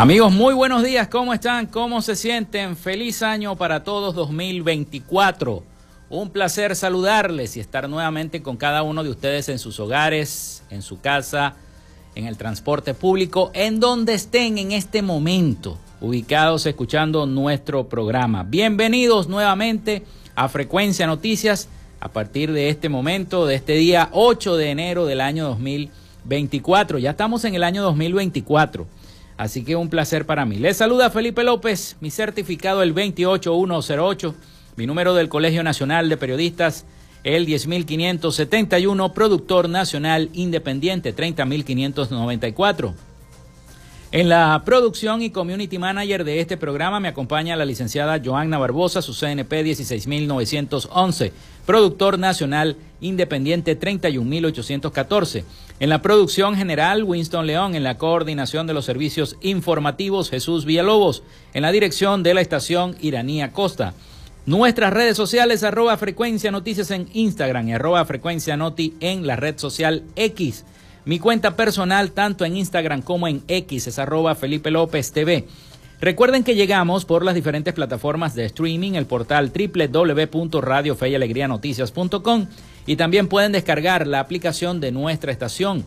Amigos, muy buenos días, ¿cómo están? ¿Cómo se sienten? Feliz año para todos 2024. Un placer saludarles y estar nuevamente con cada uno de ustedes en sus hogares, en su casa, en el transporte público, en donde estén en este momento, ubicados escuchando nuestro programa. Bienvenidos nuevamente a Frecuencia Noticias a partir de este momento, de este día 8 de enero del año 2024. Ya estamos en el año 2024. Así que un placer para mí. Les saluda Felipe López, mi certificado el 28108, mi número del Colegio Nacional de Periodistas el 10571, productor nacional independiente 30594. En la producción y community manager de este programa me acompaña la licenciada Joanna Barbosa, su CNP 16911, productor nacional independiente 31814. En la producción general, Winston León. En la coordinación de los servicios informativos, Jesús Villalobos. En la dirección de la estación, Iranía Costa. Nuestras redes sociales, arroba frecuencia noticias en Instagram y arroba frecuencia noti en la red social X. Mi cuenta personal, tanto en Instagram como en X, es arroba Felipe López TV. Recuerden que llegamos por las diferentes plataformas de streaming, el portal www.radiofeyalegrianoticias.com y también pueden descargar la aplicación de nuestra estación.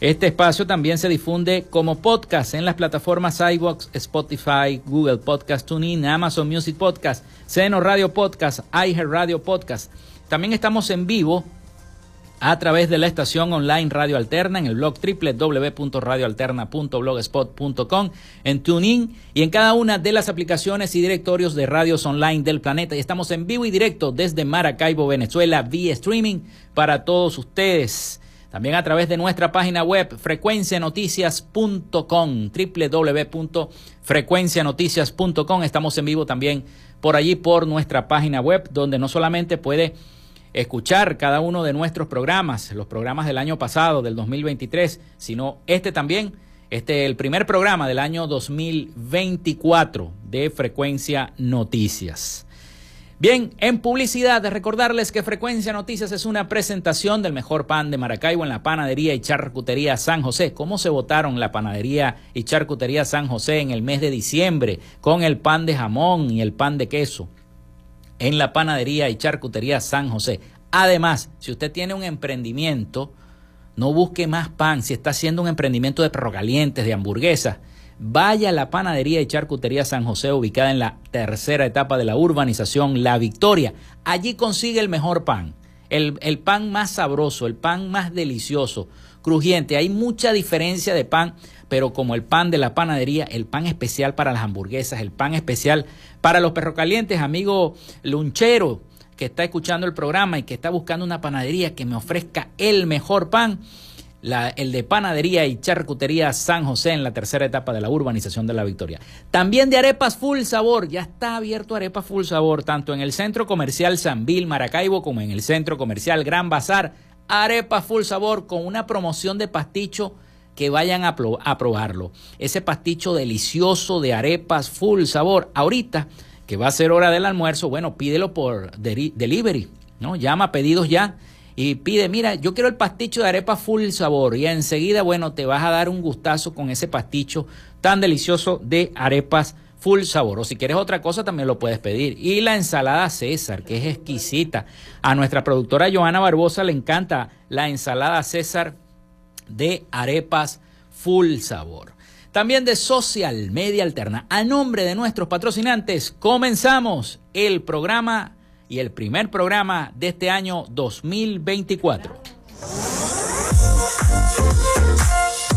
Este espacio también se difunde como podcast en las plataformas iVoox, Spotify, Google Podcast, TuneIn, Amazon Music Podcast, Seno Radio Podcast, iHeart Radio Podcast. También estamos en vivo a través de la estación online Radio Alterna en el blog www.radioalterna.blogspot.com, en TuneIn y en cada una de las aplicaciones y directorios de radios online del planeta. Y estamos en vivo y directo desde Maracaibo, Venezuela, vía streaming para todos ustedes. También a través de nuestra página web frecuencianoticias.com, www.frecuencianoticias.com. Estamos en vivo también por allí por nuestra página web, donde no solamente puede escuchar cada uno de nuestros programas, los programas del año pasado, del 2023, sino este también, este el primer programa del año 2024 de Frecuencia Noticias. Bien, en publicidad, recordarles que Frecuencia Noticias es una presentación del mejor pan de Maracaibo en la panadería y charcutería San José. ¿Cómo se votaron la panadería y charcutería San José en el mes de diciembre con el pan de jamón y el pan de queso? En la panadería y charcutería San José. Además, si usted tiene un emprendimiento, no busque más pan. Si está haciendo un emprendimiento de perro calientes, de hamburguesas, vaya a la panadería y charcutería San José, ubicada en la tercera etapa de la urbanización La Victoria. Allí consigue el mejor pan, el, el pan más sabroso, el pan más delicioso, crujiente. Hay mucha diferencia de pan pero como el pan de la panadería, el pan especial para las hamburguesas, el pan especial para los perros calientes, amigo lunchero que está escuchando el programa y que está buscando una panadería que me ofrezca el mejor pan, el de panadería y charcutería San José en la tercera etapa de la urbanización de la Victoria. También de arepas full sabor, ya está abierto arepas full sabor, tanto en el centro comercial San Bill Maracaibo como en el centro comercial Gran Bazar. Arepas full sabor con una promoción de pasticho que vayan a, probarlo. Ese pasticho delicioso de arepas full sabor. Ahorita, que va a ser hora del almuerzo, bueno, pídelo por delivery, ¿no? Llama pedidos ya y pide, mira, yo quiero el pasticho de arepa full sabor y enseguida, bueno, te vas a dar un gustazo con ese pasticho tan delicioso de arepas full sabor. O si quieres otra cosa, también lo puedes pedir. Y la ensalada César, que es exquisita. A nuestra productora Joana Barbosa le encanta la ensalada César de arepas full sabor. También de Social Media Alterna. A nombre de nuestros patrocinantes, comenzamos el programa y el primer programa de este año 2024.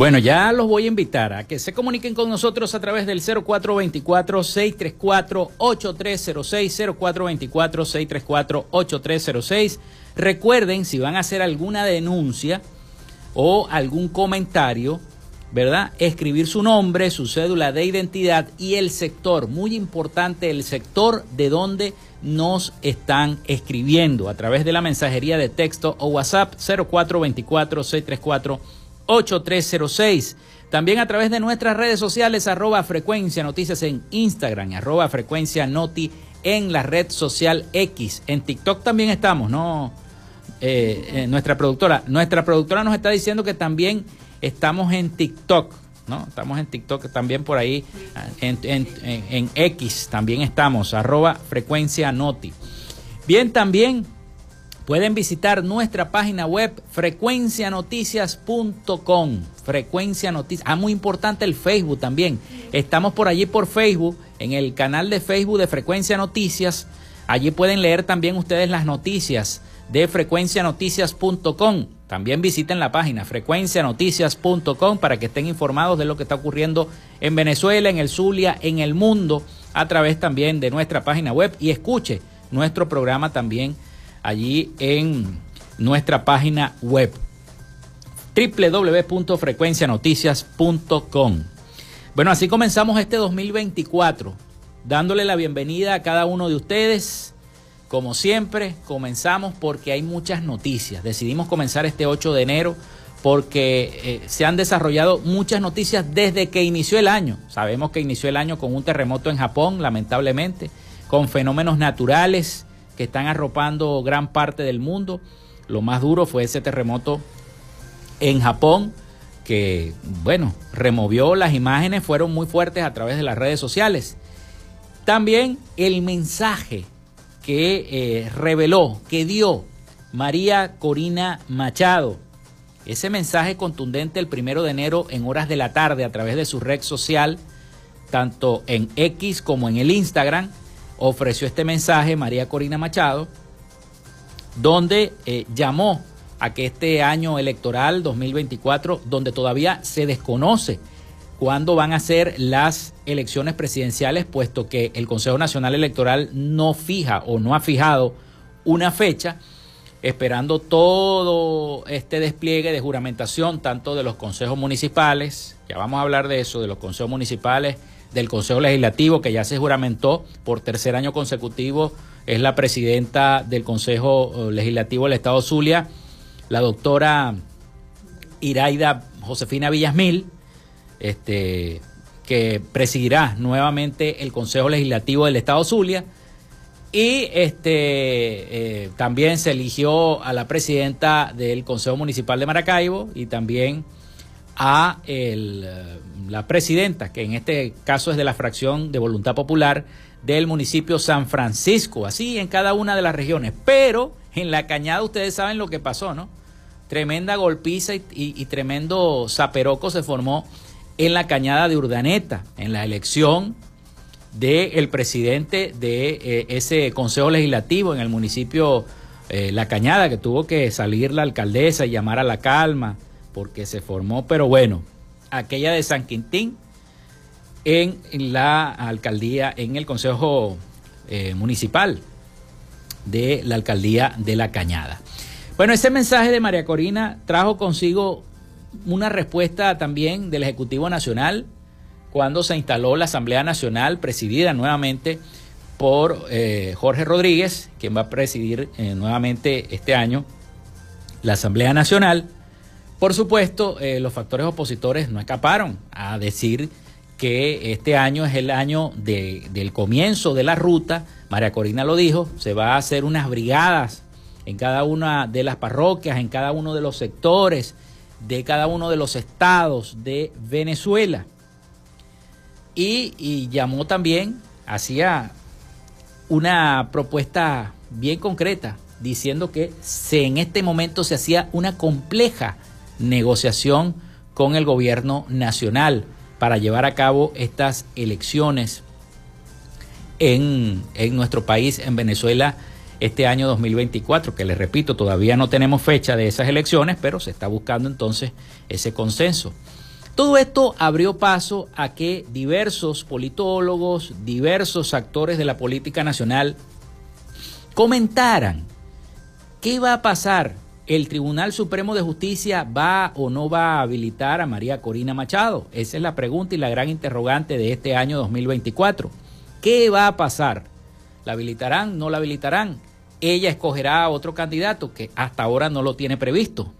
Bueno, ya los voy a invitar a que se comuniquen con nosotros a través del 0424-634-8306, 0424-634-8306. Recuerden, si van a hacer alguna denuncia o algún comentario, ¿verdad? Escribir su nombre, su cédula de identidad y el sector, muy importante, el sector de donde nos están escribiendo a través de la mensajería de texto o WhatsApp 0424 634 8306. También a través de nuestras redes sociales, arroba frecuencia noticias en Instagram, arroba frecuencia noti en la red social X. En TikTok también estamos, ¿no? Eh, eh, nuestra productora. Nuestra productora nos está diciendo que también estamos en TikTok, ¿no? Estamos en TikTok también por ahí, en, en X también estamos, arroba frecuencia noti. Bien, también Pueden visitar nuestra página web frecuencianoticias.com. Frecuencia Noticias. Ah, muy importante el Facebook también. Estamos por allí por Facebook, en el canal de Facebook de Frecuencia Noticias. Allí pueden leer también ustedes las noticias de frecuencianoticias.com. También visiten la página frecuencianoticias.com para que estén informados de lo que está ocurriendo en Venezuela, en el Zulia, en el mundo, a través también de nuestra página web y escuche nuestro programa también allí en nuestra página web www.frecuencianoticias.com. Bueno, así comenzamos este 2024, dándole la bienvenida a cada uno de ustedes. Como siempre, comenzamos porque hay muchas noticias. Decidimos comenzar este 8 de enero porque eh, se han desarrollado muchas noticias desde que inició el año. Sabemos que inició el año con un terremoto en Japón, lamentablemente, con fenómenos naturales que están arropando gran parte del mundo. Lo más duro fue ese terremoto en Japón, que, bueno, removió las imágenes, fueron muy fuertes a través de las redes sociales. También el mensaje que eh, reveló, que dio María Corina Machado. Ese mensaje contundente el primero de enero en horas de la tarde a través de su red social, tanto en X como en el Instagram, ofreció este mensaje María Corina Machado, donde eh, llamó a que este año electoral 2024, donde todavía se desconoce cuándo van a ser las elecciones presidenciales, puesto que el Consejo Nacional Electoral no fija o no ha fijado una fecha, esperando todo este despliegue de juramentación, tanto de los consejos municipales, ya vamos a hablar de eso, de los consejos municipales, del Consejo Legislativo, que ya se juramentó por tercer año consecutivo, es la presidenta del Consejo eh, Legislativo del Estado Zulia, la doctora Iraida Josefina Villasmil, este, que presidirá nuevamente el Consejo Legislativo del Estado Zulia. Y este, eh, también se eligió a la presidenta del Consejo Municipal de Maracaibo y también a la presidenta, que en este caso es de la fracción de Voluntad Popular del municipio San Francisco, así en cada una de las regiones. Pero en la cañada ustedes saben lo que pasó, ¿no? Tremenda golpiza y, tremendo zaperoco se formó en la cañada de Urdaneta, en la elección del presidente de eh, ese consejo legislativo en el municipio eh, La Cañada, que tuvo que salir la alcaldesa y llamar a la calma, porque se formó, pero bueno, aquella de San Quintín en, la alcaldía, en el consejo eh, municipal de la alcaldía de La Cañada. Bueno, ese mensaje de María Corina trajo consigo una respuesta también del Ejecutivo Nacional cuando se instaló la Asamblea Nacional presidida nuevamente por eh, Jorge Rodríguez, quien va a presidir eh, nuevamente este año la Asamblea Nacional. Por supuesto, eh, los factores opositores no escaparon a decir que este año es el año del comienzo de la ruta. María Corina lo dijo, se va a hacer unas brigadas en cada una de las parroquias, en cada uno de los sectores, de cada uno de los estados de Venezuela. Y, llamó también, hacía una propuesta bien concreta, diciendo que se, en este momento se hacía una compleja negociación con el gobierno nacional para llevar a cabo estas elecciones en, en nuestro país, en Venezuela, este año 2024, que les repito, todavía no tenemos fecha de esas elecciones, pero se está buscando entonces ese consenso. Todo esto abrió paso a que diversos politólogos, diversos actores de la política nacional comentaran qué va a pasar. ¿El Tribunal Supremo de Justicia va o no va a habilitar a María Corina Machado? Esa es la pregunta y la gran interrogante de este año 2024. ¿Qué va a pasar? ¿La habilitarán? ¿No la habilitarán? ella escogerá a otro candidato que hasta ahora no lo tiene previsto.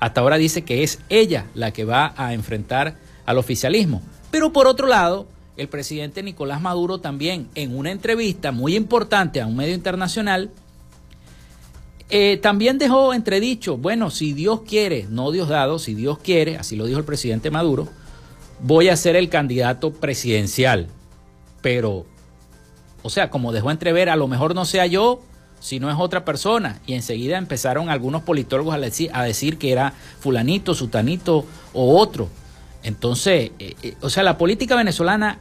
Hasta ahora dice que es ella la que va a enfrentar al oficialismo. Pero por otro lado, el presidente Nicolás Maduro también en una entrevista muy importante a un medio internacional, eh, también dejó entredicho, bueno, si Dios quiere, no Dios dado, si Dios quiere, así lo dijo el presidente Maduro, voy a ser el candidato presidencial. Pero o sea, como dejó entrever, a lo mejor no sea yo, si no es otra persona. Y enseguida empezaron algunos politólogos a decir, a decir que era fulanito, sutanito o otro. Entonces, eh, eh, o sea, la política venezolana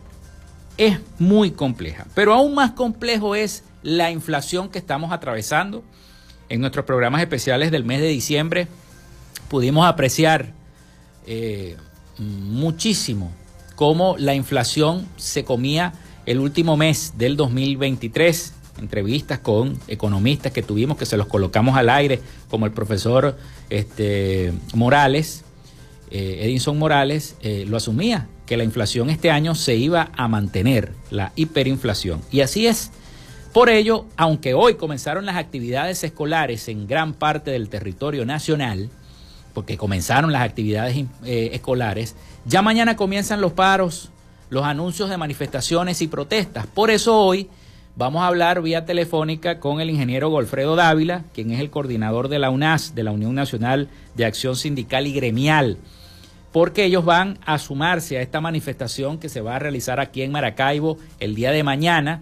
es muy compleja. Pero aún más complejo es la inflación que estamos atravesando. En nuestros programas especiales del mes de diciembre pudimos apreciar eh, muchísimo cómo la inflación se comía el último mes del 2023, entrevistas con economistas que tuvimos, que se los colocamos al aire, como el profesor este, Morales, eh, Edinson Morales, eh, lo asumía, que la inflación este año se iba a mantener, la hiperinflación. Y así es. Por ello, aunque hoy comenzaron las actividades escolares en gran parte del territorio nacional, porque comenzaron las actividades eh, escolares, ya mañana comienzan los paros los anuncios de manifestaciones y protestas. Por eso hoy vamos a hablar vía telefónica con el ingeniero Golfredo Dávila, quien es el coordinador de la UNAS, de la Unión Nacional de Acción Sindical y Gremial, porque ellos van a sumarse a esta manifestación que se va a realizar aquí en Maracaibo el día de mañana.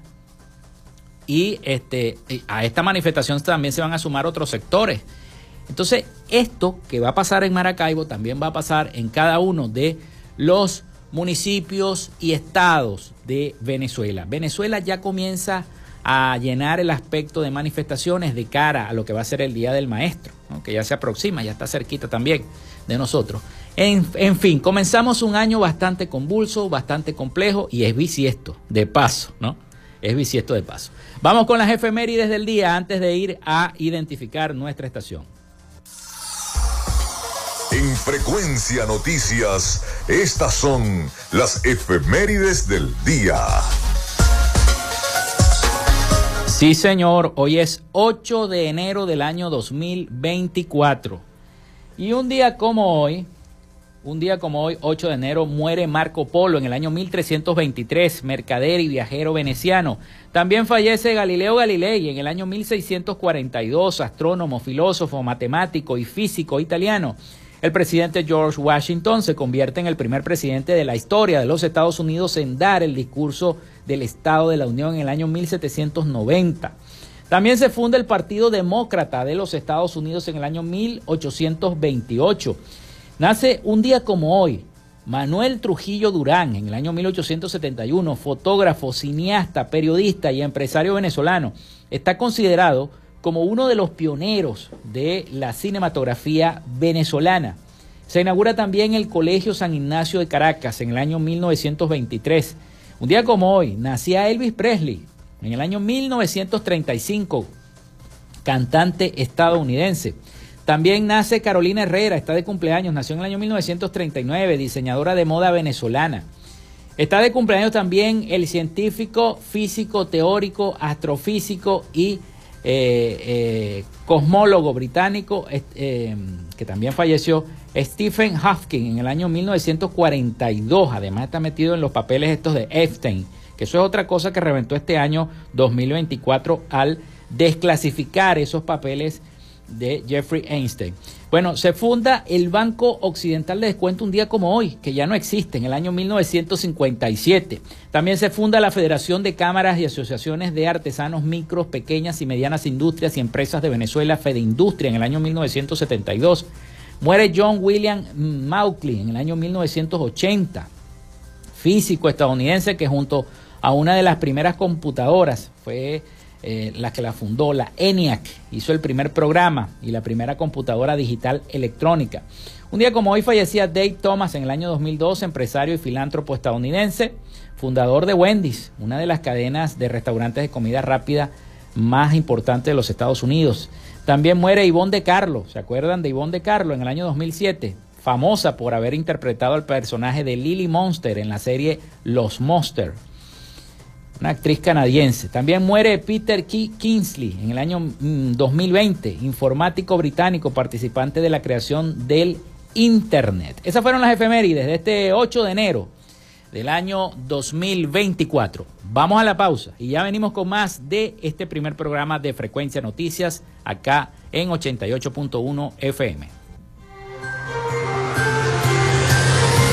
Y este, a esta manifestación también se van a sumar otros sectores. Entonces, esto que va a pasar en Maracaibo también va a pasar en cada uno de los municipios y estados de Venezuela. Venezuela ya comienza a llenar el aspecto de manifestaciones de cara a lo que va a ser el Día del Maestro, que ya se aproxima, ya está cerquita también de nosotros. En, en, fin, comenzamos un año bastante convulso, bastante complejo y es bisiesto, de paso, ¿no? Es bisiesto de paso. Vamos con las efemérides del día antes de ir a identificar nuestra estación. En Frecuencia Noticias, estas son las efemérides del día. Sí, señor, hoy es 8 de enero del año 2024. Y un día como hoy, un día como hoy, 8 de enero, muere Marco Polo en el año 1323, mercader y viajero veneciano. También fallece Galileo Galilei en el año 1642, astrónomo, filósofo, matemático y físico italiano. El presidente George Washington se convierte en el primer presidente de la historia de los Estados Unidos en dar el discurso del Estado de la Unión en el año 1790. También se funda el Partido Demócrata de los Estados Unidos en el año 1828. Nace un día como hoy Manuel Trujillo Durán en el año 1871, fotógrafo, cineasta, periodista y empresario venezolano. Está considerado como uno de los pioneros de la cinematografía venezolana. Se inaugura también el Colegio San Ignacio de Caracas en el año 1923. Un día como hoy nacía Elvis Presley en el año 1935, cantante estadounidense. También nace Carolina Herrera, está de cumpleaños, nació en el año 1939, diseñadora de moda venezolana. Está de cumpleaños también el científico, físico, teórico, astrofísico y eh, eh, cosmólogo británico eh, que también falleció, Stephen Hawking en el año 1942. Además está metido en los papeles estos de Epstein, que eso es otra cosa que reventó este año 2024 al desclasificar esos papeles de Jeffrey Einstein. Bueno, se funda el Banco Occidental de Descuento un día como hoy, que ya no existe, en el año 1957. También se funda la Federación de Cámaras y Asociaciones de Artesanos Micros, Pequeñas y Medianas Industrias y Empresas de Venezuela, Industria en el año 1972. Muere John William Mauchly en el año 1980, físico estadounidense que junto a una de las primeras computadoras fue eh, la que la fundó, la ENIAC, hizo el primer programa y la primera computadora digital electrónica. Un día como hoy fallecía Dave Thomas en el año 2002, empresario y filántropo estadounidense, fundador de Wendy's, una de las cadenas de restaurantes de comida rápida más importantes de los Estados Unidos. También muere Ivonne de Carlo, ¿se acuerdan de Ivonne de Carlo en el año 2007? Famosa por haber interpretado al personaje de Lily Monster en la serie Los Monsters una actriz canadiense. También muere Peter Kingsley en el año 2020, mm, informático británico, participante de la creación del Internet. Esas fueron las efemérides de este 8 de enero del año 2024. Vamos a la pausa y ya venimos con más de este primer programa de Frecuencia Noticias acá en 88.1 FM.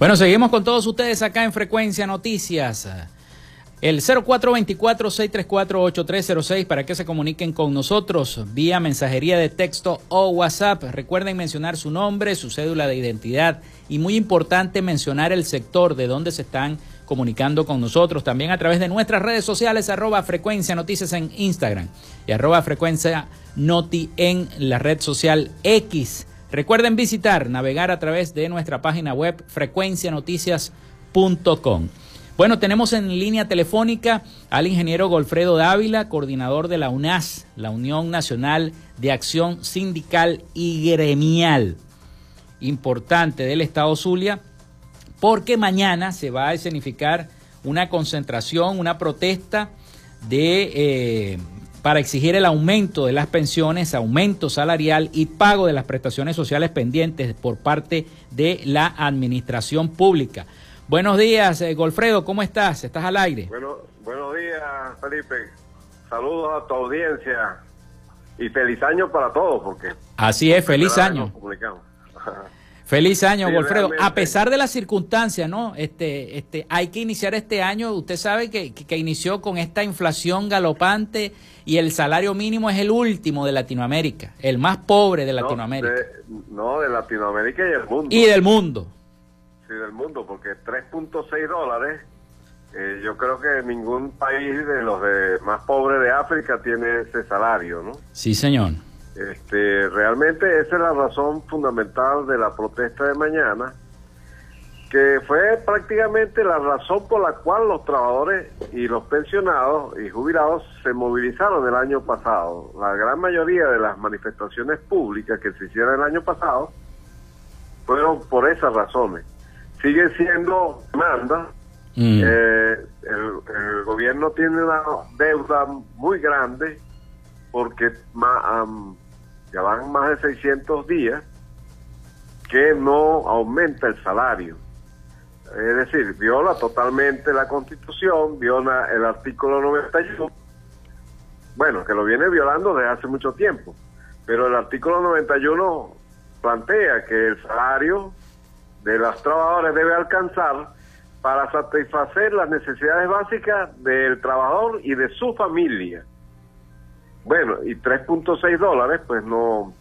Bueno, seguimos con todos ustedes acá en Frecuencia Noticias. El 0424-634-8306 para que se comuniquen con nosotros vía mensajería de texto o WhatsApp. Recuerden mencionar su nombre, su cédula de identidad y muy importante mencionar el sector de donde se están comunicando con nosotros. También a través de nuestras redes sociales, arroba frecuencia noticias en Instagram y arroba frecuencia noti en la red social X. Recuerden visitar, navegar a través de nuestra página web frecuencianoticias.com. Bueno, tenemos en línea telefónica al ingeniero Golfredo Dávila, coordinador de la UNAS, la Unión Nacional de Acción Sindical y Gremial, importante del Estado Zulia, porque mañana se va a escenificar una concentración, una protesta de eh, para exigir el aumento de las pensiones, aumento salarial y pago de las prestaciones sociales pendientes por parte de la administración pública. Buenos días, eh, Golfredo, ¿cómo estás? ¿Estás al aire? Bueno, buenos días, Felipe. Saludos a tu audiencia y feliz año para todos, porque... Así es, feliz año. Feliz año, Golfredo. A pesar de las circunstancias, ¿no? Este, este, hay que iniciar este año. Usted sabe que, que, inició con esta inflación galopante y el salario mínimo es el último de Latinoamérica, el más pobre de Latinoamérica. No, de, Latinoamérica y del mundo. Y del mundo. Sí, del mundo, porque 3.6 dólares. Eh, yo creo que ningún país de los de más pobres de África tiene ese salario, ¿no? Sí, señor. Este, realmente esa es la razón fundamental de la protesta de mañana, que fue prácticamente la razón por la cual los trabajadores y los pensionados y jubilados se movilizaron el año pasado. La gran mayoría de las manifestaciones públicas que se hicieron el año pasado fueron por esas razones. Sigue siendo demanda. Mm. Eh, el, gobierno tiene una deuda muy grande porque ya van más de 600 días que no aumenta el salario. Es decir, viola totalmente la constitución, viola el artículo 91, bueno, que lo viene violando desde hace mucho tiempo, pero el artículo 91 plantea que el salario de los trabajadores debe alcanzar para satisfacer las necesidades básicas del trabajador y de su familia. Bueno, y 3.6 dólares pues no,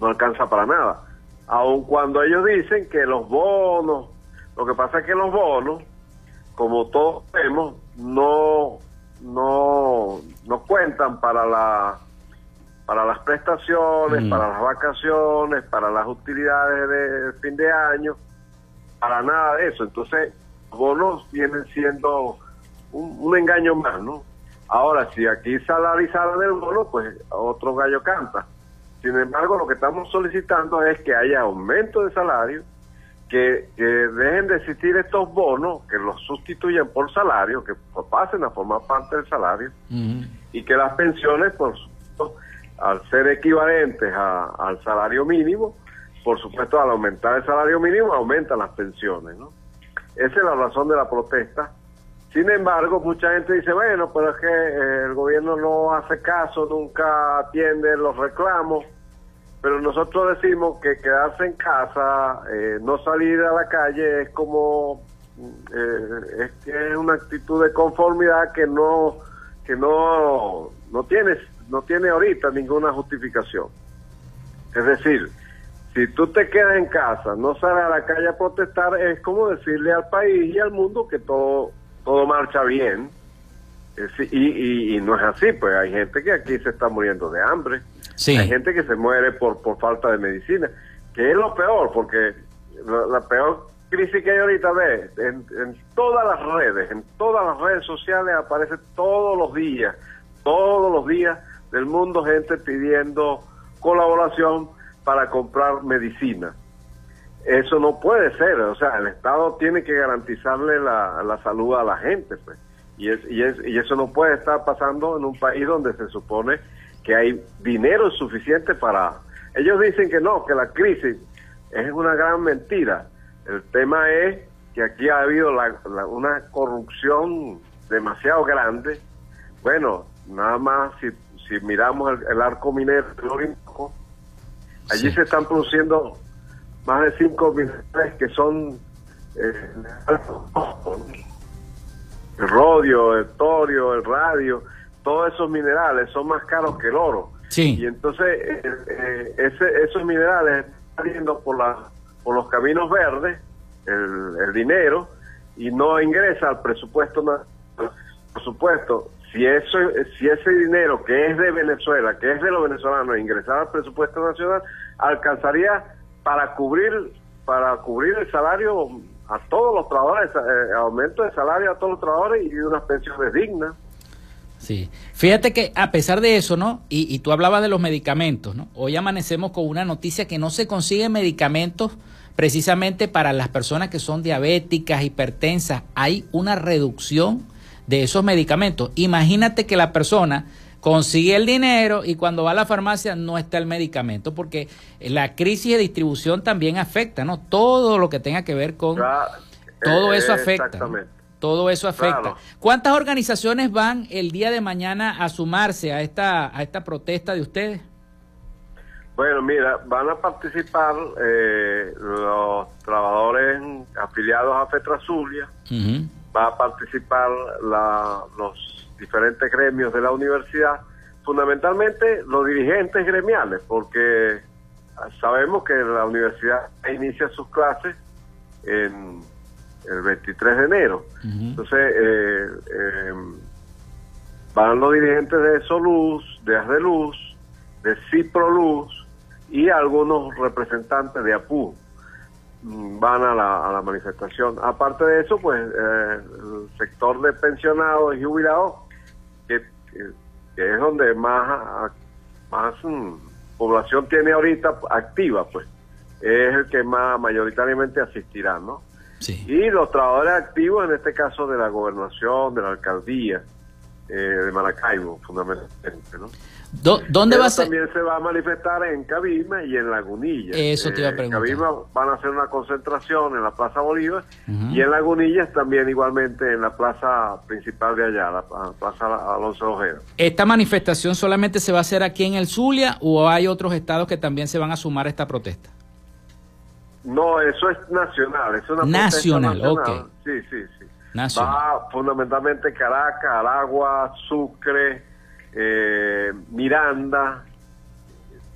no alcanza para nada. Aun cuando ellos dicen que los bonos, lo que pasa es que los bonos, como todos vemos, no, no, no cuentan para la para las prestaciones, mm. para las vacaciones, para las utilidades de fin de año, para nada de eso. Entonces, los bonos vienen siendo un, un engaño más, ¿no? Ahora, si aquí salarizaran el bono, pues otro gallo canta. Sin embargo, lo que estamos solicitando es que haya aumento de salario, que, dejen de existir estos bonos, que los sustituyan por salario, que pasen a formar parte del salario, y que las pensiones, por supuesto, al ser equivalentes al salario mínimo, por supuesto, al aumentar el salario mínimo, aumentan las pensiones. ¿no? Esa es la razón de la protesta sin embargo, mucha gente dice, bueno, pero es que eh, el gobierno no hace caso, nunca atiende los reclamos, pero nosotros decimos que quedarse en casa, eh, no salir a la calle es como, eh, es, es una actitud de conformidad que no, que no, no tiene, no tiene ahorita ninguna justificación. Es decir, si tú te quedas en casa, no sales a la calle a protestar, es como decirle al país y al mundo que todo todo marcha bien. y, y, no es así, pues hay gente que aquí se está muriendo de hambre. Hay gente que se muere por, por falta de medicina, que es lo peor, porque la, peor crisis que hay ahorita ve en, en, todas las redes, en todas las redes sociales aparece todos los días, todos los días del mundo gente pidiendo colaboración para comprar medicina. Eso no puede ser, o sea, el Estado tiene que garantizarle la, la salud a la gente, pues. Y, es, y, es, y eso no puede estar pasando en un país donde se supone que hay dinero suficiente para... Ellos dicen que no, que la crisis es una gran mentira. El tema es que aquí ha habido la, una corrupción demasiado grande. Bueno, nada más si, si miramos el, arco minero allí se están produciendo más de 5 minerales que son eh, el rodio, el torio, el radio, todos esos minerales son más caros que el oro. Y entonces eh, eh, ese, esos minerales están saliendo por, la, por los caminos verdes, el, el dinero, y no ingresa al presupuesto. Por supuesto, si, eso, si ese dinero que es de Venezuela, que es de los venezolanos, ingresara al presupuesto nacional, alcanzaría para cubrir para cubrir el salario a todos los trabajadores, eh, aumento de salario a todos los trabajadores y unas pensiones dignas. Sí, fíjate que a pesar de eso, ¿no? Y, y tú hablabas de los medicamentos, ¿no? Hoy amanecemos con una noticia que no se consiguen medicamentos precisamente para las personas que son diabéticas, hipertensas. Hay una reducción de esos medicamentos. Imagínate que la persona consigue el dinero y cuando va a la farmacia no está el medicamento, porque la crisis de distribución también afecta, ¿no? Todo lo que tenga que ver con... todo eso afecta. Todo eso afecta. ¿Cuántas organizaciones van el día de mañana a sumarse a esta, a esta protesta de ustedes? Bueno, mira, van a participar eh, los trabajadores afiliados a Fetrazulia, va a participar los diferentes gremios de la universidad, fundamentalmente los dirigentes gremiales, porque sabemos que la universidad inicia sus clases en el 23 de enero. Entonces, eh, eh, van los dirigentes de Soluz, de Asdeluz, de Ciproluz y algunos representantes de APU van a la, a la manifestación. Aparte de eso, pues eh, el sector de pensionados y jubilados, que, es donde más, más mm, población tiene ahorita activa, pues es el que más mayoritariamente asistirá, ¿no? Y los trabajadores activos, en este caso de la gobernación, de la alcaldía eh, de Maracaibo, fundamentalmente, ¿no? ¿Dónde va a ser? También se va a manifestar en Cabima y en Lagunilla. Eso te iba a preguntar. En Cabima van a hacer una concentración en la Plaza Bolívar y en Lagunillas también igualmente en la plaza principal de allá, la Plaza Alonso Ojeda. ¿Esta manifestación solamente se va a hacer aquí en el Zulia o hay otros estados que también se van a sumar a esta protesta? No, eso es nacional, es una nacional, nacional. Sí, sí, sí. Va fundamentalmente Caracas, Aragua, Sucre, eh, Miranda,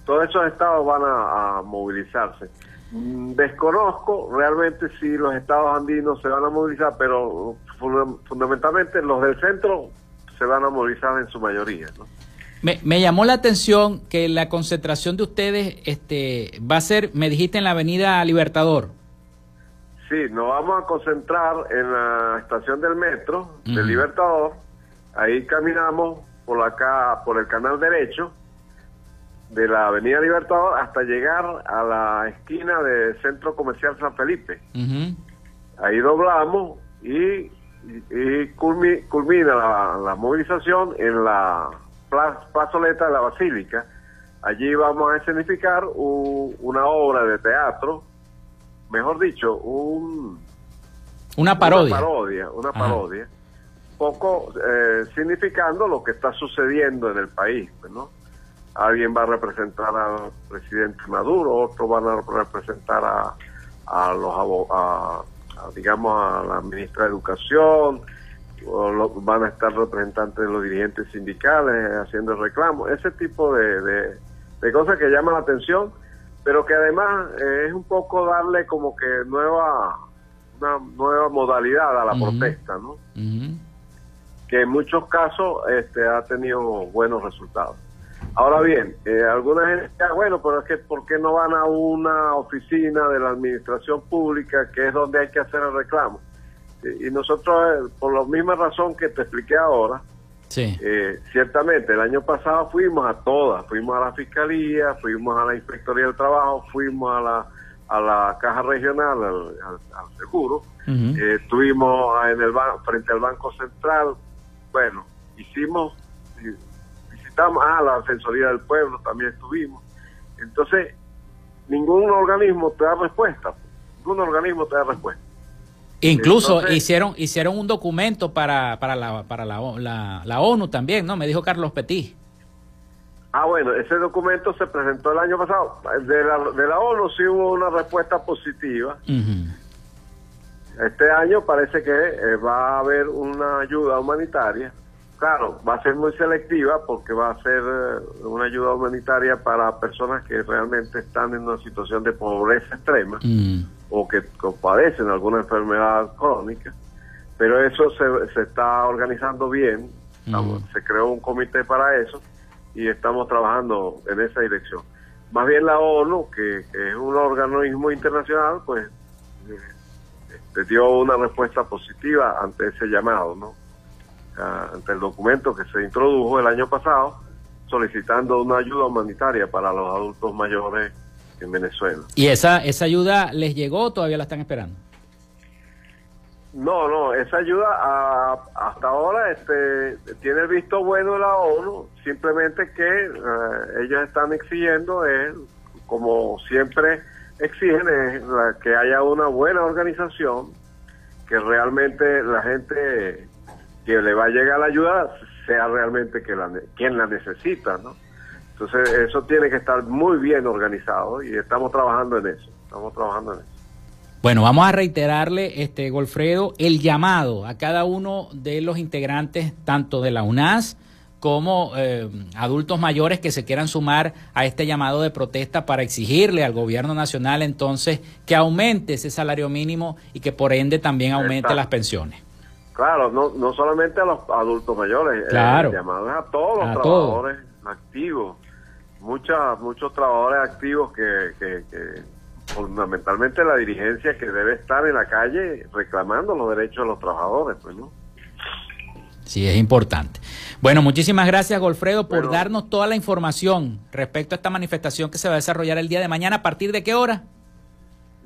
todos esos estados van a, movilizarse. Mm, desconozco realmente si los estados andinos se van a movilizar, pero fundamentalmente los del centro se van a movilizar en su mayoría. Me, me, llamó la atención que la concentración de ustedes este, va a ser, me dijiste, en la avenida Libertador. Sí, nos vamos a concentrar en la estación del metro, del Libertador. Ahí caminamos por acá, por el canal derecho de la Avenida Libertador hasta llegar a la esquina del Centro Comercial San Felipe. Ahí doblamos y, y, culmina la, movilización en la plazoleta de la Basílica. Allí vamos a escenificar una obra de teatro, mejor dicho, un, una parodia. Una parodia, una parodia poco eh, significando lo que está sucediendo en el país, pues, ¿no? Alguien va a representar al presidente Maduro, otros van a representar a, a los a, digamos a la ministra de Educación, o van a estar representantes de los dirigentes sindicales haciendo el reclamo, ese tipo de, de, cosas que llaman la atención, pero que además eh, es un poco darle como que nueva una nueva modalidad a la protesta, ¿no? Que en muchos casos este, ha tenido buenos resultados. Ahora bien, eh, alguna gente dice, ah, bueno, pero es que ¿por qué no van a una oficina de la administración pública que es donde hay que hacer el reclamo? Y, nosotros, eh, por la misma razón que te expliqué ahora, sí. Eh, ciertamente el año pasado fuimos a todas, fuimos a la Fiscalía, fuimos a la Inspectoría del Trabajo, fuimos a la, a la Caja Regional, al, Seguro, estuvimos en el frente al Banco Central, bueno, hicimos, visitamos a la Defensoría del Pueblo, también estuvimos. Entonces, ningún organismo te da respuesta, ningún organismo te da respuesta. Incluso hicieron hicieron un documento para, para, la, para la, la, ONU también, ¿no? Me dijo Carlos Petit. Ah, bueno, ese documento se presentó el año pasado. De la, de la ONU sí hubo una respuesta positiva. Este año parece que eh, va a haber una ayuda humanitaria. Claro, va a ser muy selectiva porque va a ser eh, una ayuda humanitaria para personas que realmente están en una situación de pobreza extrema mm. o que, padecen alguna enfermedad crónica. Pero eso se, se está organizando bien. Mm. Se creó un comité para eso y estamos trabajando en esa dirección. Más bien la ONU, que, es un organismo internacional, pues eh, le dio una respuesta positiva ante ese llamado, ¿no? ante el documento que se introdujo el año pasado solicitando una ayuda humanitaria para los adultos mayores en Venezuela. ¿Y esa, esa ayuda les llegó o todavía la están esperando? No, no, esa ayuda hasta ahora este, tiene el visto bueno de la ONU, simplemente que eh, ellos están exigiendo, es, como siempre exigen, es que haya una buena organización, que realmente la gente que le va a llegar la ayuda sea realmente que la, quien la necesita, ¿no? Entonces eso tiene que estar muy bien organizado y estamos trabajando en eso, estamos trabajando en eso. Bueno, vamos a reiterarle, este Golfredo, el llamado a cada uno de los integrantes, tanto de la UNAS como eh, adultos mayores que se quieran sumar a este llamado de protesta para exigirle al gobierno nacional entonces que aumente ese salario mínimo y que por ende también aumente las pensiones. Claro, no, no solamente a los adultos mayores, claro. el llamado es a todos los trabajadores activos, muchas, muchos trabajadores activos que, que fundamentalmente la dirigencia que debe estar en la calle reclamando los derechos de los trabajadores, pues, ¿no? Sí, es importante. Bueno, muchísimas gracias, Golfredo, por darnos toda la información respecto a esta manifestación que se va a desarrollar el día de mañana. ¿A partir de qué hora?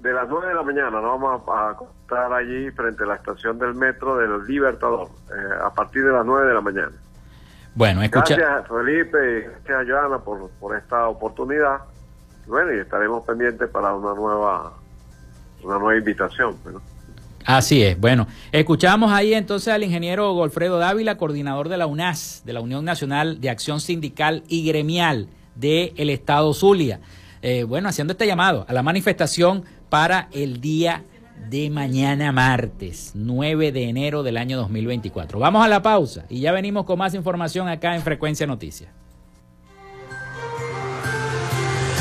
De las 9 de la mañana, nos vamos a, estar allí frente a la estación del metro del Libertador, eh, a partir de las 9 de la mañana. Bueno, escucha. Gracias, Felipe, y gracias, Joana, por, por esta oportunidad bueno, y estaremos pendientes para una nueva, una nueva invitación. Así es. Bueno, escuchamos ahí entonces al ingeniero Golfredo Dávila, coordinador de la UNAS, de la Unión Nacional de Acción Sindical y Gremial del Estado Zulia. Eh, bueno, haciendo este llamado a la manifestación para el día de mañana martes, 9 de enero del año 2024. Vamos a la pausa y ya venimos con más información acá en Frecuencia Noticias.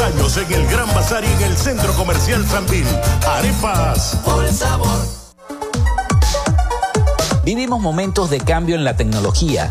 Años en el Gran Bazar y en el Centro Comercial Sambil. Arepas. Por el sabor. Vivimos momentos de cambio en la tecnología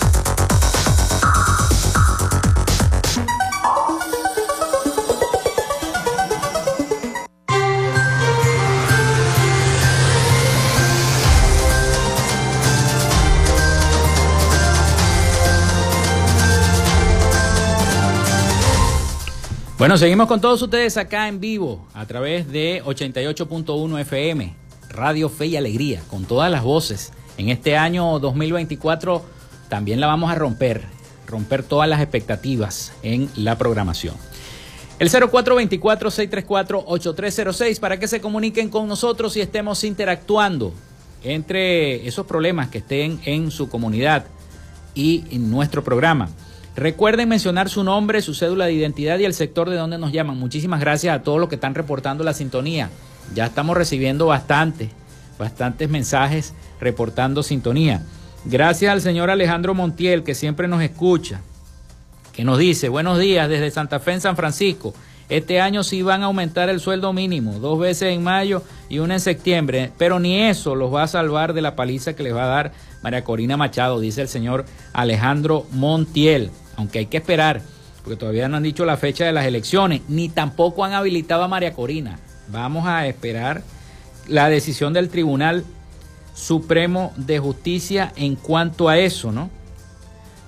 Bueno, seguimos con todos ustedes acá en vivo a través de 88.1 FM, Radio Fe y Alegría, con todas las voces. En este año 2024 también la vamos a romper, romper todas las expectativas en la programación. El 0424-634-8306 para que se comuniquen con nosotros y estemos interactuando entre esos problemas que estén en su comunidad y en nuestro programa. Recuerden mencionar su nombre, su cédula de identidad y el sector de donde nos llaman. Muchísimas gracias a todos los que están reportando la sintonía. Ya estamos recibiendo bastante, bastantes mensajes reportando sintonía. Gracias al señor Alejandro Montiel, que siempre nos escucha, que nos dice, buenos días desde Santa Fe en San Francisco. Este año sí van a aumentar el sueldo mínimo, dos veces en mayo y una en septiembre, pero ni eso los va a salvar de la paliza que les va a dar María Corina Machado, dice el señor Alejandro Montiel aunque hay que esperar, porque todavía no han dicho la fecha de las elecciones, ni tampoco han habilitado a María Corina. Vamos a esperar la decisión del Tribunal Supremo de Justicia en cuanto a eso, ¿no?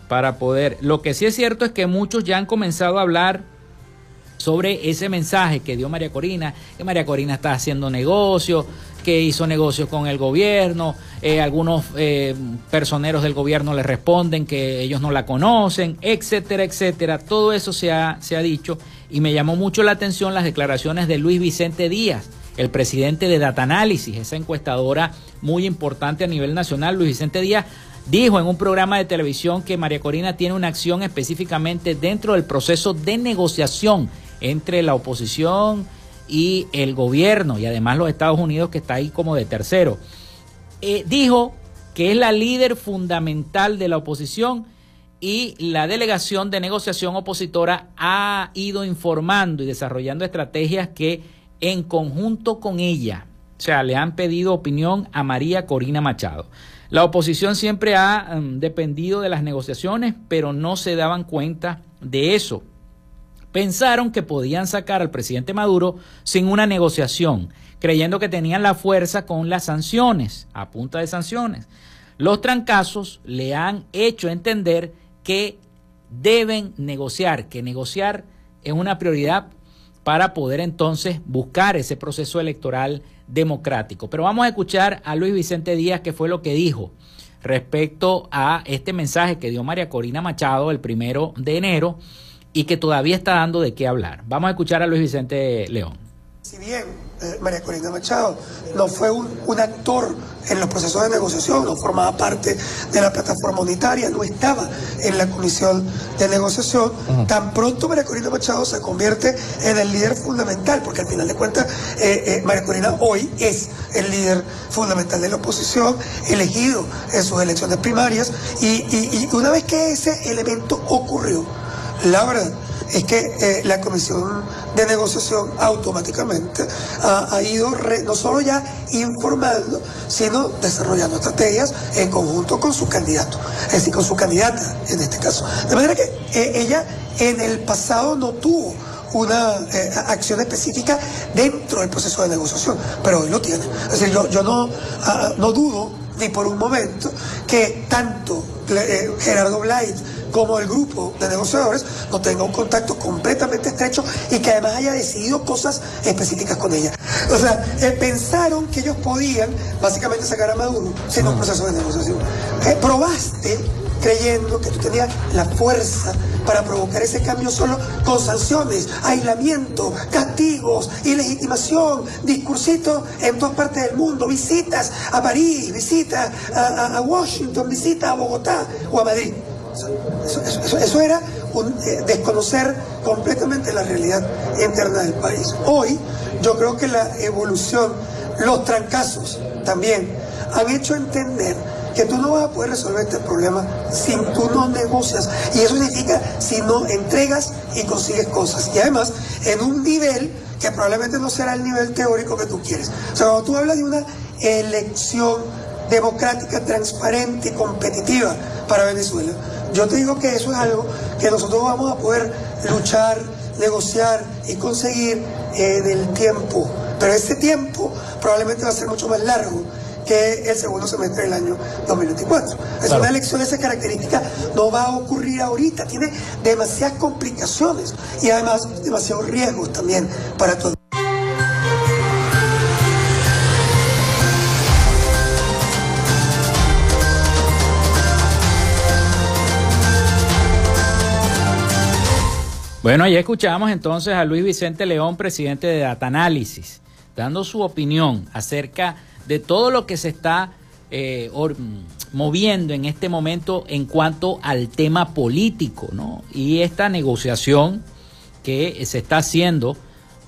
Para poder. Lo que sí es cierto es que muchos ya han comenzado a hablar sobre ese mensaje que dio María Corina, que María Corina está haciendo negocio, que hizo negocios con el gobierno, eh, algunos eh, personeros del gobierno le responden que ellos no la conocen, etcétera, etcétera. Todo eso se ha, se ha dicho y me llamó mucho la atención las declaraciones de Luis Vicente Díaz, el presidente de Data Analysis, esa encuestadora muy importante a nivel nacional. Luis Vicente Díaz dijo en un programa de televisión que María Corina tiene una acción específicamente dentro del proceso de negociación entre la oposición y el gobierno y además los Estados Unidos que está ahí como de tercero. Eh, dijo que es la líder fundamental de la oposición y la delegación de negociación opositora ha ido informando y desarrollando estrategias que en conjunto con ella, o sea, le han pedido opinión a María Corina Machado. La oposición siempre ha mm, dependido de las negociaciones, pero no se daban cuenta de eso pensaron que podían sacar al presidente Maduro sin una negociación, creyendo que tenían la fuerza con las sanciones, a punta de sanciones. Los trancazos le han hecho entender que deben negociar, que negociar es una prioridad para poder entonces buscar ese proceso electoral democrático. Pero vamos a escuchar a Luis Vicente Díaz, que fue lo que dijo respecto a este mensaje que dio María Corina Machado el primero de enero y que todavía está dando de qué hablar. Vamos a escuchar a Luis Vicente León. Si bien eh, María Corina Machado no fue un, actor en los procesos de negociación, no formaba parte de la plataforma unitaria, no estaba en la comisión de negociación, tan pronto María Corina Machado se convierte en el líder fundamental, porque al final de cuentas eh, eh, María Corina hoy es el líder fundamental de la oposición, elegido en sus elecciones primarias, y una vez que ese elemento ocurrió, la verdad es que eh, la comisión de negociación automáticamente ha, ido no solo ya informando, sino desarrollando estrategias en conjunto con su candidato, es decir, con su candidata en este caso. De manera que eh, ella en el pasado no tuvo una eh, acción específica dentro del proceso de negociación, pero hoy lo tiene. Es decir, yo, no, ah, no dudo ni por un momento que tanto Gerardo Blight como el grupo de negociadores no tenga un contacto completamente estrecho y que además haya decidido cosas específicas con ella. O sea, eh, pensaron que ellos podían básicamente sacar a Maduro sin un proceso de negociación. Eh, probaste creyendo que tú tenías la fuerza para provocar ese cambio solo con sanciones, aislamiento, castigos, ilegitimación, discursitos en todas partes del mundo, visitas a París, visitas a Washington, visitas a Bogotá o a Madrid. Eso, era eh, desconocer completamente la realidad interna del país. Hoy yo creo que la evolución, los trancazos también han hecho entender que tú no vas a poder resolver este problema si tú no negocias. Y eso significa si no entregas y consigues cosas. Y además, en un nivel que probablemente no será el nivel teórico que tú quieres. O sea, cuando tú hablas de una elección democrática, transparente y competitiva para Venezuela, yo te digo que eso es algo que nosotros vamos a poder luchar, negociar y conseguir en el tiempo. Pero ese tiempo probablemente va a ser mucho más largo que el segundo semestre del año 2024. Es una elección de esa característica no va a ocurrir ahorita, tiene demasiadas complicaciones y además demasiados riesgos también para todos. Bueno, ahí escuchamos entonces a Luis Vicente León, presidente de Data Análisis, dando su opinión acerca de todo lo que se está eh, moviendo en este momento en cuanto al tema político, ¿no? Y esta negociación que se está haciendo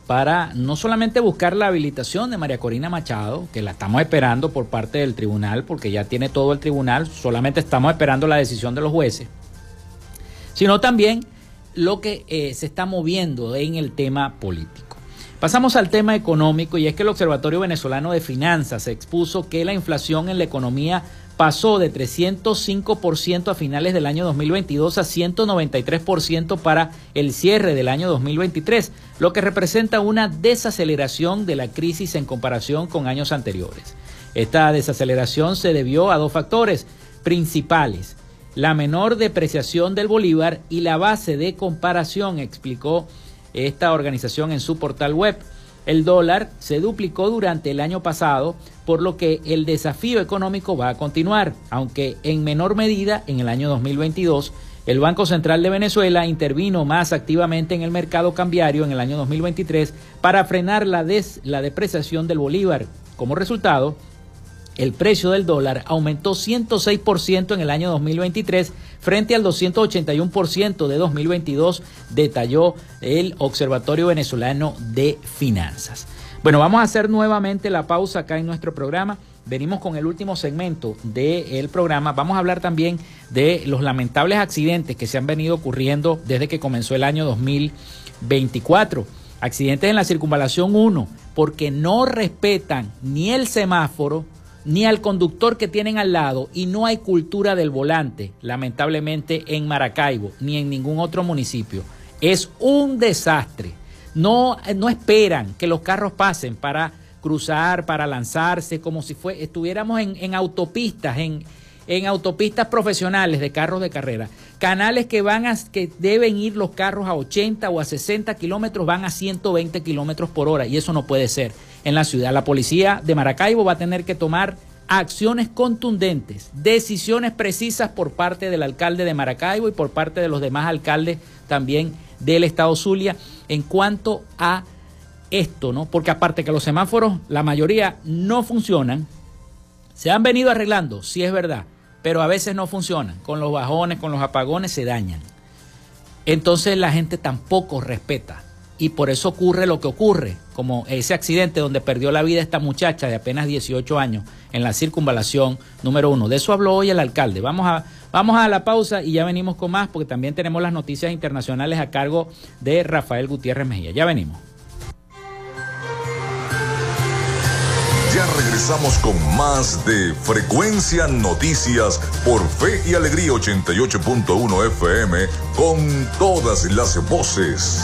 para no solamente buscar la habilitación de María Corina Machado, que la estamos esperando por parte del tribunal, porque ya tiene todo el tribunal, solamente estamos esperando la decisión de los jueces, sino también lo que eh, se está moviendo en el tema político. Pasamos al tema económico y es que el Observatorio Venezolano de Finanzas expuso que la inflación en la economía pasó de 305% a finales del año 2022 a 193% para el cierre del año 2023, lo que representa una desaceleración de la crisis en comparación con años anteriores. Esta desaceleración se debió a dos factores principales la menor depreciación del bolívar y la base de comparación, explicó esta organización en su portal web. El dólar se duplicó durante el año pasado, por lo que el desafío económico va a continuar, aunque en menor medida en el año 2022. El Banco Central de Venezuela intervino más activamente en el mercado cambiario en el año 2023 para frenar la, la depreciación del bolívar. Como resultado, el precio del dólar aumentó 106% en el año 2023 frente al 281% de 2022, detalló el Observatorio Venezolano de Finanzas. Bueno, vamos a hacer nuevamente la pausa acá en nuestro programa. Venimos con el último segmento del programa. Vamos a hablar también de los lamentables accidentes que se han venido ocurriendo desde que comenzó el año 2024. Accidentes en la circunvalación 1, porque no respetan ni el semáforo, ni al conductor que tienen al lado y no hay cultura del volante, lamentablemente en Maracaibo ni en ningún otro municipio. Es un desastre. No, no esperan que los carros pasen para cruzar, para lanzarse, como si fue, estuviéramos en, autopistas, en, en autopistas profesionales de carros de carrera. Canales que van a, que deben ir los carros a 80 o a 60 kilómetros, van a 120 kilómetros por hora, y eso no puede ser en la ciudad. La policía de Maracaibo va a tener que tomar acciones contundentes, decisiones precisas por parte del alcalde de Maracaibo y por parte de los demás alcaldes también del estado Zulia en cuanto a esto, ¿no? Porque aparte que los semáforos, la mayoría no funcionan, se han venido arreglando, sí es verdad, pero a veces no funcionan. Con los bajones, con los apagones se dañan. Entonces la gente tampoco respeta y por eso ocurre lo que ocurre, como ese accidente donde perdió la vida esta muchacha de apenas 18 años en la circunvalación número uno. De eso habló hoy el alcalde. Vamos a, vamos a la pausa y ya venimos con más porque también tenemos las noticias internacionales a cargo de Rafael Gutiérrez Mejía. Ya venimos. Ya regresamos con más de Frecuencia Noticias por Fe y Alegría 88.1 FM con todas las voces.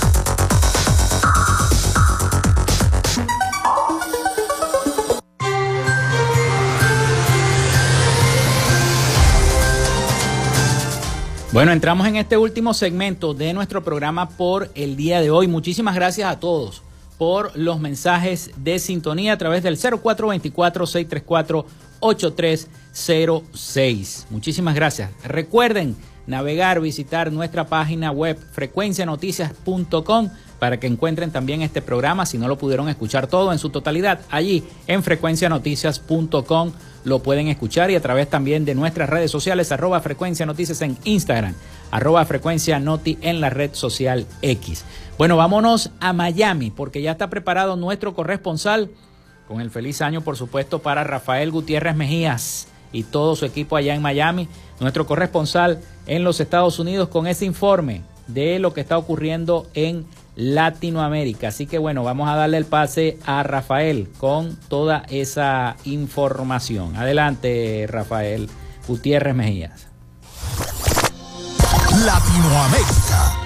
Bueno, entramos en este último segmento de nuestro programa por el día de hoy. Muchísimas gracias a todos por los mensajes de sintonía a través del 0424-634-8306. Muchísimas gracias. Recuerden navegar, visitar nuestra página web frecuencianoticias.com para que encuentren también este programa si no lo pudieron escuchar todo en su totalidad. Allí en frecuencianoticias.com lo pueden escuchar y a través también de nuestras redes sociales, arroba frecuencia noticias en Instagram, arroba frecuencia noti en la red social X. Bueno, vámonos a Miami porque ya está preparado nuestro corresponsal con el feliz año, por supuesto, para Rafael Gutiérrez Mejías y todo su equipo allá en Miami, nuestro corresponsal en los Estados Unidos con ese informe de lo que está ocurriendo en Latinoamérica. Así que bueno, vamos a darle el pase a Rafael con toda esa información. Adelante, Rafael Gutiérrez Mejías. Latinoamérica.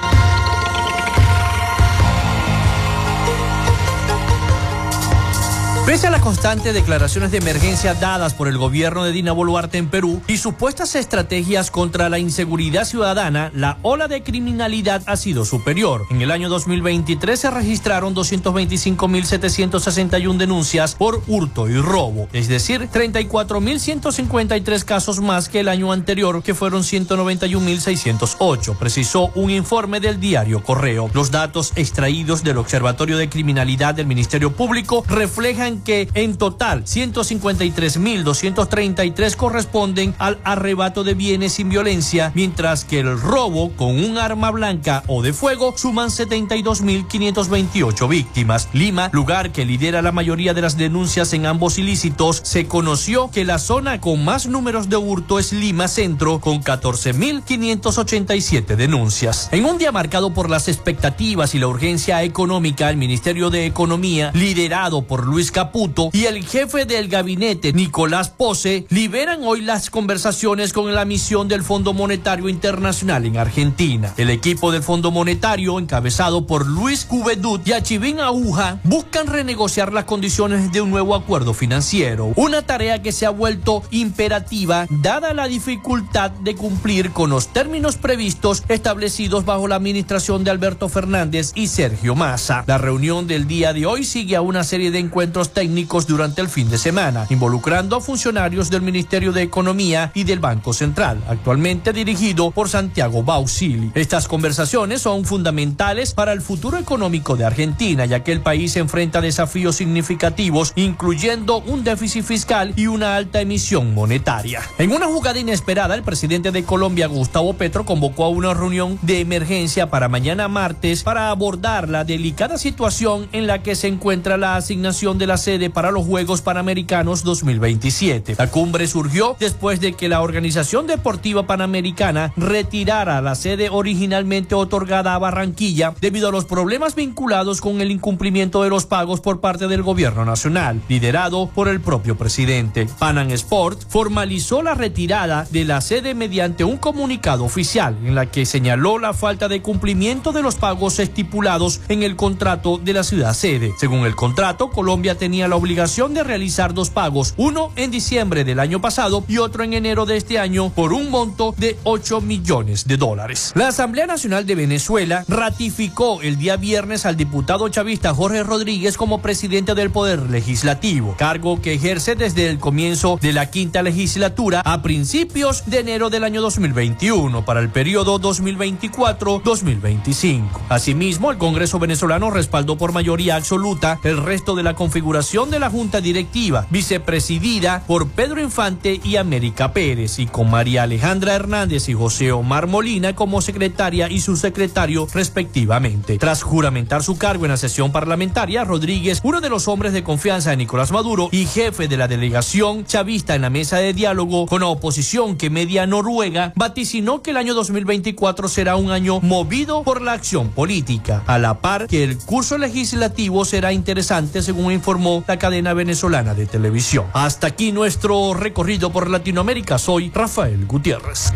Pese a las constantes declaraciones de emergencia dadas por el gobierno de Dina Boluarte en Perú y supuestas estrategias contra la inseguridad ciudadana, la ola de criminalidad ha sido superior. En el año 2023 se registraron 225.761 denuncias por hurto y robo, es decir, 34.153 casos más que el año anterior, que fueron 191.608, precisó un informe del diario Correo. Los datos extraídos del Observatorio de Criminalidad del Ministerio Público reflejan que en total 153.233 corresponden al arrebato de bienes sin violencia, mientras que el robo con un arma blanca o de fuego suman 72.528 víctimas. Lima, lugar que lidera la mayoría de las denuncias en ambos ilícitos, se conoció que la zona con más números de hurto es Lima Centro, con 14.587 denuncias. En un día marcado por las expectativas y la urgencia económica, el Ministerio de Economía, liderado por Luis Cap y el jefe del gabinete, Nicolás Pose, liberan hoy las conversaciones con la misión del Fondo Monetario Internacional en Argentina. El equipo del Fondo Monetario, encabezado por Luis Cuvedut y Achivín Aguja, buscan renegociar las condiciones de un nuevo acuerdo financiero. Una tarea que se ha vuelto imperativa dada la dificultad de cumplir con los términos previstos establecidos bajo la administración de Alberto Fernández y Sergio Massa. La reunión del día de hoy sigue a una serie de encuentros técnicos durante el fin de semana, involucrando a funcionarios del Ministerio de Economía y del Banco Central, actualmente dirigido por Santiago Bausili. Estas conversaciones son fundamentales para el futuro económico de Argentina, ya que el país enfrenta desafíos significativos, incluyendo un déficit fiscal y una alta emisión monetaria. En una jugada inesperada, el presidente de Colombia, Gustavo Petro, convocó a una reunión de emergencia para mañana martes para abordar la delicada situación en la que se encuentra la asignación de las sede para los Juegos Panamericanos 2027. La cumbre surgió después de que la Organización Deportiva Panamericana retirara la sede originalmente otorgada a Barranquilla debido a los problemas vinculados con el incumplimiento de los pagos por parte del gobierno nacional, liderado por el propio presidente. Panam Sport formalizó la retirada de la sede mediante un comunicado oficial en la que señaló la falta de cumplimiento de los pagos estipulados en el contrato de la ciudad sede. Según el contrato, Colombia tenía la obligación de realizar dos pagos, uno en diciembre del año pasado y otro en enero de este año por un monto de 8 millones de dólares. La Asamblea Nacional de Venezuela ratificó el día viernes al diputado chavista Jorge Rodríguez como presidente del Poder Legislativo, cargo que ejerce desde el comienzo de la quinta legislatura a principios de enero del año 2021 para el periodo 2024-2025. Asimismo, el Congreso venezolano respaldó por mayoría absoluta el resto de la configuración de la Junta Directiva, vicepresidida por Pedro Infante y América Pérez, y con María Alejandra Hernández y José Omar Molina como secretaria y subsecretario respectivamente. Tras juramentar su cargo en la sesión parlamentaria, Rodríguez, uno de los hombres de confianza de Nicolás Maduro y jefe de la delegación chavista en la mesa de diálogo con la oposición que media Noruega, vaticinó que el año 2024 será un año movido por la acción política, a la par que el curso legislativo será interesante según informó la cadena venezolana de televisión. Hasta aquí nuestro recorrido por Latinoamérica. Soy Rafael Gutiérrez.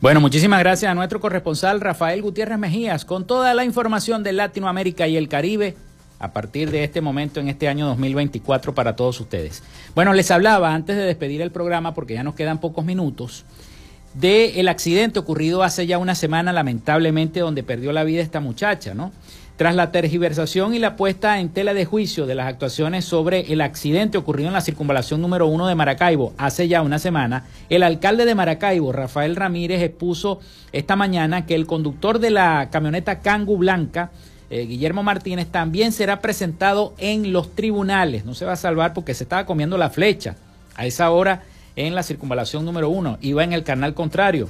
Bueno, muchísimas gracias a nuestro corresponsal Rafael Gutiérrez Mejías con toda la información de Latinoamérica y el Caribe a partir de este momento en este año 2024 para todos ustedes. Bueno, les hablaba antes de despedir el programa, porque ya nos quedan pocos minutos, del el accidente ocurrido hace ya una semana, lamentablemente, donde perdió la vida esta muchacha, ¿no? Tras la tergiversación y la puesta en tela de juicio de las actuaciones sobre el accidente ocurrido en la circunvalación número uno de Maracaibo hace ya una semana, el alcalde de Maracaibo, Rafael Ramírez, expuso esta mañana que el conductor de la camioneta Kangu Blanca, eh, Guillermo Martínez, también será presentado en los tribunales. No se va a salvar porque se estaba comiendo la flecha a esa hora en la circunvalación número uno. Iba en el canal contrario.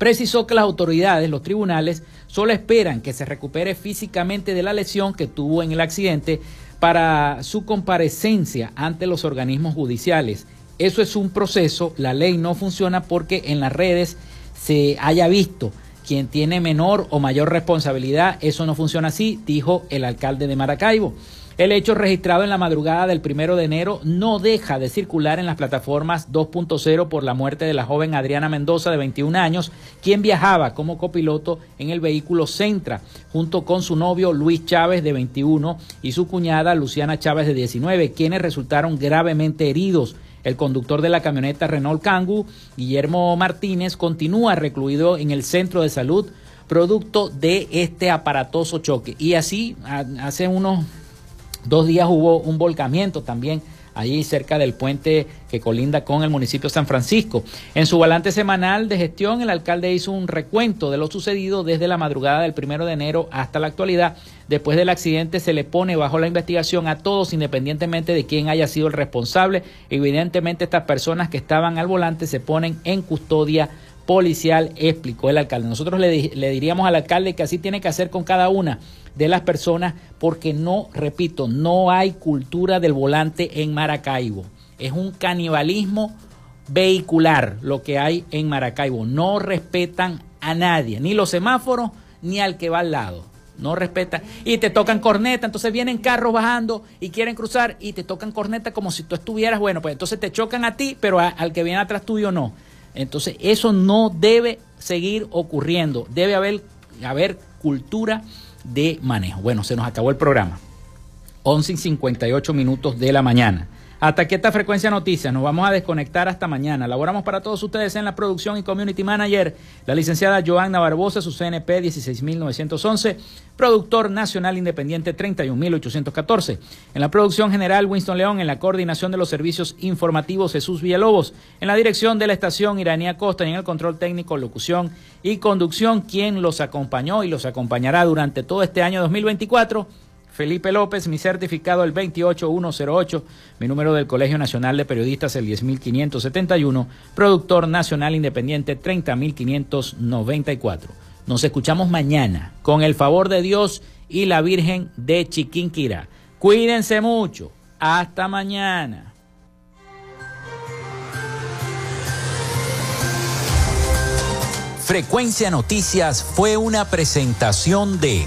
Precisó que las autoridades, los tribunales, solo esperan que se recupere físicamente de la lesión que tuvo en el accidente para su comparecencia ante los organismos judiciales. Eso es un proceso, la ley no funciona porque en las redes se haya visto quien tiene menor o mayor responsabilidad. Eso no funciona así, dijo el alcalde de Maracaibo. El hecho registrado en la madrugada del primero de enero no deja de circular en las plataformas 2.0 por la muerte de la joven Adriana Mendoza de 21 años, quien viajaba como copiloto en el vehículo Centra, junto con su novio Luis Chávez de 21 y su cuñada Luciana Chávez de 19, quienes resultaron gravemente heridos. El conductor de la camioneta Renault Kangoo, Guillermo Martínez, continúa recluido en el centro de salud producto de este aparatoso choque. Y así, hace unos dos días hubo un volcamiento también allí cerca del puente que colinda con el municipio de San Francisco. En su balance semanal de gestión, el alcalde hizo un recuento de lo sucedido desde la madrugada del primero de enero hasta la actualidad. Después del accidente se le pone bajo la investigación a todos, independientemente de quién haya sido el responsable. Evidentemente estas personas que estaban al volante se ponen en custodia policial, explicó el alcalde. Nosotros le, le diríamos al alcalde que así tiene que hacer con cada una de las personas porque no, repito, no hay cultura del volante en Maracaibo. Es un canibalismo vehicular lo que hay en Maracaibo. No respetan a nadie, ni los semáforos, ni al que va al lado. No respetan. Y te tocan corneta, entonces vienen carros bajando y quieren cruzar y te tocan corneta como si tú estuvieras, bueno, pues entonces te chocan a ti, pero al que viene atrás tuyo no. Entonces eso no debe seguir ocurriendo. Debe haber, haber cultura de manejo. Bueno, se nos acabó el programa. 11 y 58 minutos de la mañana. Hasta aquí esta frecuencia noticias. Nos vamos a desconectar hasta mañana. Laboramos para todos ustedes en la producción y community manager, la licenciada Joanna Barbosa, su CNP 16911, productor nacional independiente 31814. En la producción general, Winston León, en la coordinación de los servicios informativos, Jesús Villalobos, en la dirección de la estación Iranía Costa y en el control técnico, locución y conducción, quien los acompañó y los acompañará durante todo este año 2024 Felipe López, mi certificado el 28108, mi número del Colegio Nacional de Periodistas el 10571, productor nacional independiente 30594. Nos escuchamos mañana con el favor de Dios y la Virgen de Chiquinquirá. Cuídense mucho. Hasta mañana. Frecuencia Noticias fue una presentación de